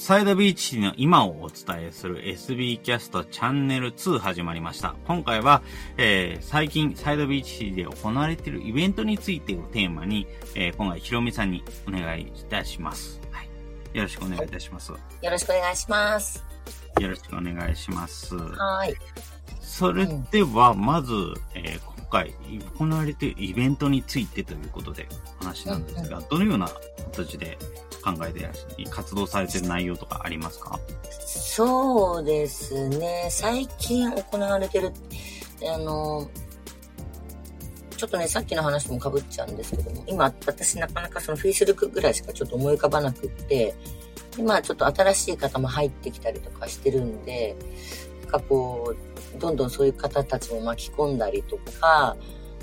サイドビーチの今をお伝えする SB キャストチャンネル2始まりました。今回は、えー、最近サイドビーチで行われているイベントについてをテーマに、えー、今回ひろみさんにお願いいたします。はい。よろしくお願いいたします。よろしくお願いします。よろしくお願いします。はい。それでは、まず、えー、今回行われているイベントについてということで話なんですが、どのような形で考えて活動されてる内容とかありますか？そうですね。最近行われてる、あの、ちょっとね、さっきの話もかぶっちゃうんですけども、今、私なかなかその Facebook ぐらいしかちょっと思い浮かばなくって、今ちょっと新しい方も入ってきたりとかしてるんで、かこう、どんどんそういう方たちも巻き込んだりとか、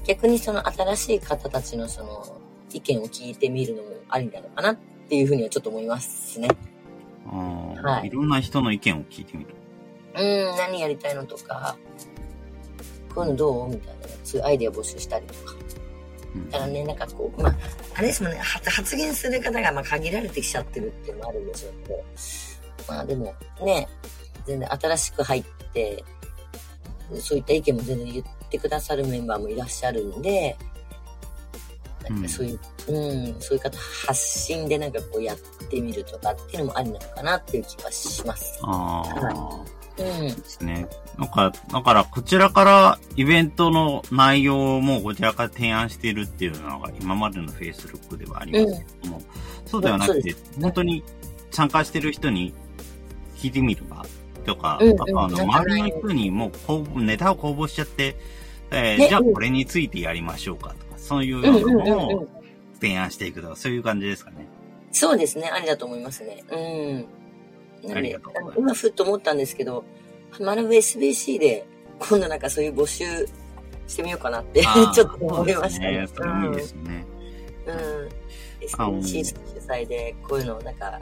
逆にその新しい方たちのその意見を聞いてみるのもありなのかなっていうふうにはちょっと思いますね。あはい。いろんな人の意見を聞いてみる。うん、何やりたいのとか、こういうのどうみたいな、そういうアイデア募集したりとか。だからね、なんかこう、まあ、あれですもんね、発言する方がまあ限られてきちゃってるっていうのもあるんでしょうけど、まあでもね、全然新しく入って、そういった意見も全然言ってくださるメンバーもいらっしゃるんで、なんかそういう、うん、うん、そういう方発信でなんかこうやってみるとかっていうのもありなのかなっていう気はします。ああ。はいうん。ですね。なんか、だからこちらからイベントの内容もこちらから提案しているっていうのが今までの Facebook ではありますけども、うん、そうではなくて、本当に参加してる人に聞いてみる場とか、うんうん、あの、周りの人にもうネタを公募しちゃって、えー、じゃあこれについてやりましょうかとか、そういうのを提案していくとか、そういう感じですかね。そうですね。ありだと思いますね。うん。ありがとう今ふっと思ったんですけど、学ぶ SBC で今度なんかそういう募集してみようかなって ちょっと思いましたね。それいいですね。うん。SBC 主催でこういうのなんか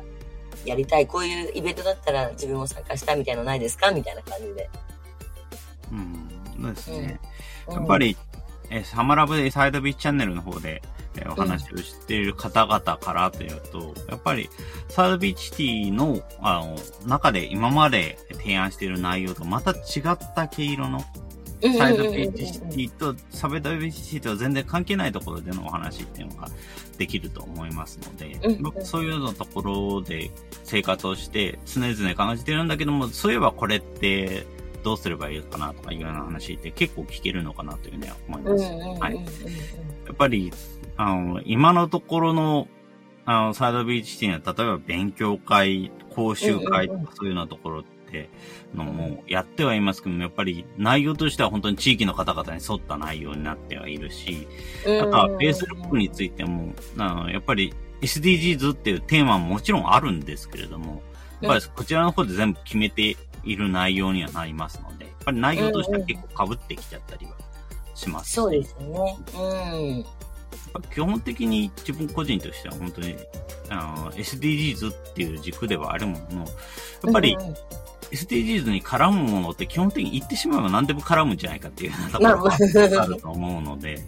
やりたい、こういうイベントだったら自分も参加したいみたいなのないですか？みたいな感じで。うん、そうですね。うん、やっぱり、えサマラブサイドビーチチャンネルの方で、えお話をしている方々からというと、やっぱりサイドビーチティの、あの、中で今まで提案している内容とまた違った毛色のサイドビーチシティと、サベドビーチシティとは全然関係ないところでのお話っていうのができると思いますので、そういうのところで生活をして常々感じてるんだけども、そういえばこれってどうすればいいかなとかいうような話って結構聞けるのかなというふうには思います。はい。やっぱり、あの、今のところの、あの、サイドビーチシティには、例えば勉強会、講習会とかそういうようなところってのもやってはいますけども、やっぱり内容としては本当に地域の方々に沿った内容になってはいるし、あとは Facebook についても、あのやっぱり SDGs っていうテーマももちろんあるんですけれども、やっぱりこちらの方で全部決めている内容にはなりますので、やっぱり内容としては結構被ってきちゃったりはします。そうですね。うん。基本的に自分個人としては本当にあの SDGs っていう軸ではあるものの、やっぱり SDGs に絡むものって基本的に言ってしまえば何でも絡むんじゃないかっていうようなところがあると思うので、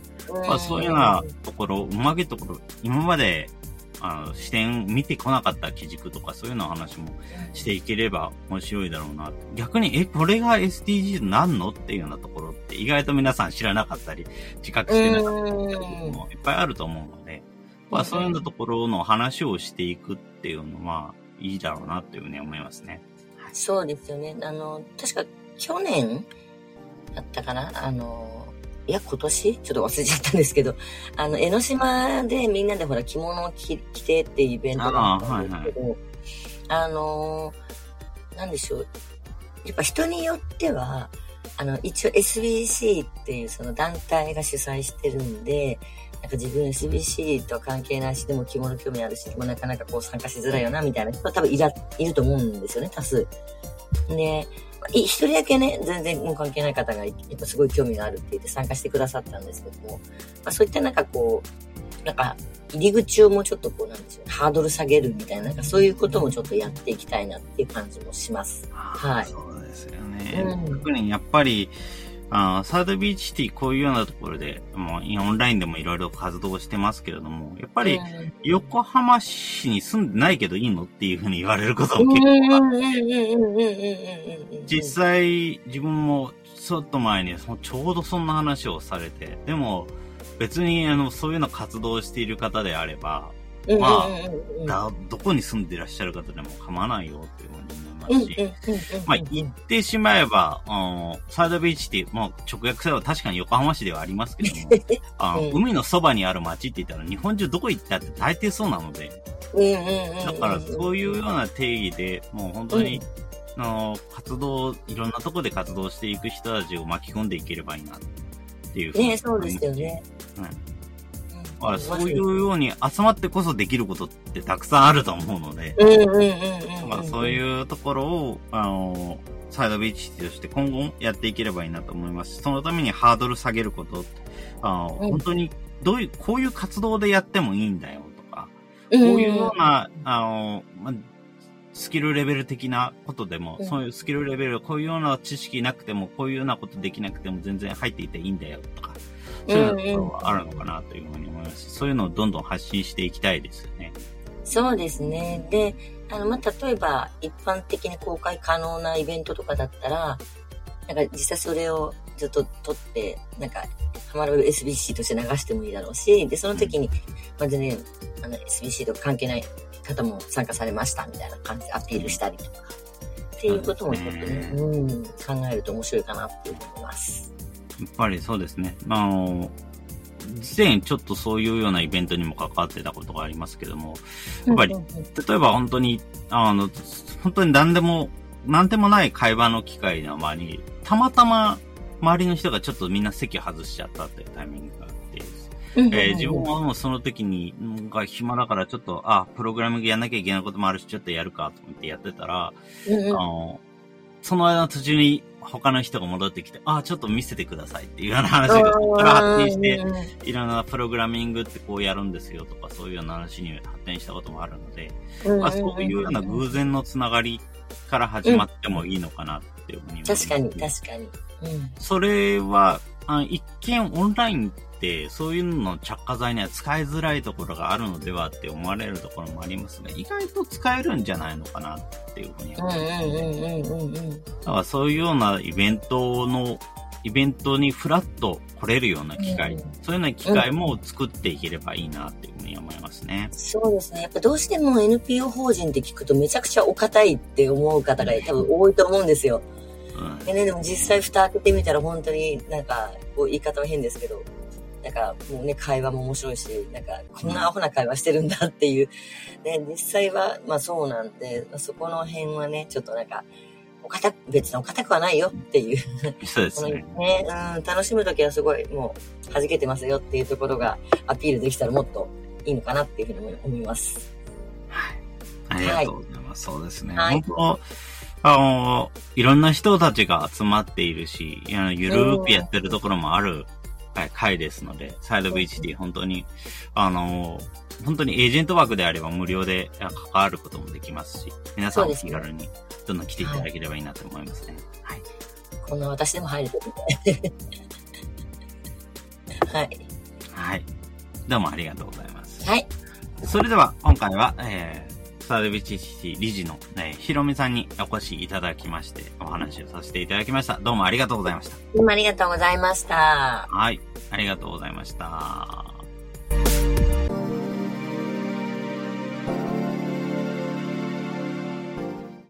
まあそういうようなところ、うまげところ、今まであの視点見てこなかった基軸とかそういうの話もしていければ面白いだろうな。逆に、え、これが SDGs なんのっていうようなところって意外と皆さん知らなかったり、自覚してなかったりもいっぱいあると思うので、まあそういうようなところの話をしていくっていうのは、いいだろうなっていうふうに思いますね。そうですよね。あの、確か去年だったかな？あの、いや、今年？ちょっと忘れちゃったんですけど、あの、江ノ島でみんなでほら着物を着着てっていうイベントがあったんですけど、あはいはい、あのなんでしょう？やっぱ人によっては、あの、一応 SBC っていうその団体が主催してるんで、なんか自分 SBC とは関係ないし、でも着物興味あるし、もなかなかこう参加しづらいよな、みたいな人は多分いら、いると思うんですよね、多数。で、一人だけね、全然関係ない方が、やっぱすごい興味があるって言って参加してくださったんですけども、まあ、そういったなんかこう、なんか、入り口をもうちょっとこうなんですよ、ハードル下げるみたいな、なんかそういうこともちょっとやっていきたいなっていう感じもします。はい。そうですよね。うん、特にやっぱり、あサードビーチシティこういうようなところで、もうオンラインでもいろいろ活動してますけれども、やっぱり横浜市に住んでないけどいいのっていうふうに言われることも結構あって、実際自分もちょっと前にちょうどそんな話をされて、でも別にあのそういうの活動している方であれば、まあ、だどこに住んでいらっしゃる方でも構わないよっていうふうにますし、まあ言ってしまえば、あサイドビーチって、まあ直訳すれば確かに横浜市ではありますけども、あ海のそばにある街って言ったら日本中どこ行ったって大抵そうなので、だからそういうような定義で、もう本当に、あの活動、いろんなとこで活動していく人たちを巻き込んでいければいいなっていうふうに。ねそうですよね。うんあそういうように集まってこそできることってたくさんあると思うので、そういうところを、あの、サイドビーチとして今後もやっていければいいなと思います。そのためにハードル下げること、あの、うん、本当に、どういう、こういう活動でやってもいいんだよとか、こういうような、あの、まスキルレベル的なことでも、うん、そういうスキルレベル、こういうような知識なくても、こういうようなことできなくても全然入っていていいんだよとか、そういうところはあるのかなというふうに思います。そういうのをどんどん発信していきたいですよね。そうですね。で、あの、まあ、例えば、一般的に公開可能なイベントとかだったら、なんか実際それをずっと撮って、なんか、ハマる SBC として流してもいいだろうし、で、その時に、まずね、あの、SBC とか関係ない方も参加されましたみたいな感じでアピールしたりとか、っていうこともちょっとね、うん、考えると面白いかなって思います。やっぱりそうですね。あの、以前ちょっとそういうようなイベントにも関わってたことがありますけども、やっぱり、例えば本当に、あの、本当に何でも、何でもない会話の機会の前に、たまたま周りの人がちょっとみんな席外しちゃったっていうタイミングがあって、えー、自分はもうその時に、が暇だからちょっと、あ、プログラミングやんなきゃいけないこともあるし、ちょっとやるかと思ってやってたら、あの、その間の途中に他の人が戻ってきて、あ、ちょっと見せてくださいっていうような話が、そこから発展して、いろんなプログラミングってこうやるんですよとか、そういうような話に発展したこともあるので、まあ、そういうような偶然のつながりから始まってもいいのかなっていうふうに思います、確かに、確かに。うん、それは、あ一見オンラインってそういうのの着火剤には使いづらいところがあるのではって思われるところもありますが、意外と使えるんじゃないのかなっていうふうに思います。だからそういうようなイベントの、イベントにフラッと来れるような機会、うん、そういうような機会も作っていければいいなっていうふうに思いますね。そうですね。やっぱどうしても NPO 法人って聞くとめちゃくちゃお堅いって思う方が多分多いと思うんですよ。うん、でね、でも実際蓋開けてみたら本当になんか、こう言い方は変ですけど、なんかもうね、会話も面白いし、なんかこんなアホな会話してるんだっていう。ね、実際は、まあそうなんで、そこの辺はね、ちょっとなんか、お堅別にお堅くはないよっていう。そうですね。ねうん、楽しむときはすごいもう弾けてますよっていうところがアピールできたらもっといいのかなっていうふうに思います。はい。ありがとうございます。はい、そうですね。はい、本当あの、いろんな人たちが集まっているし、ゆるーくやってるところもある回ですので、サイド VHD 本当に、あの、本当にエージェント枠であれば無料で関わることもできますし、皆さんお気軽にどんどん来ていただければいいなと思いますね。はい。こんな私でも入ると はい。はい。どうもありがとうございます。はい。それでは、今回は、えー、サードビチシ理事の、ね、ひろみさんにお越しいただきまして、お話をさせていただきました。どうもありがとうございました。どうもありがとうございました。はい。ありがとうございました。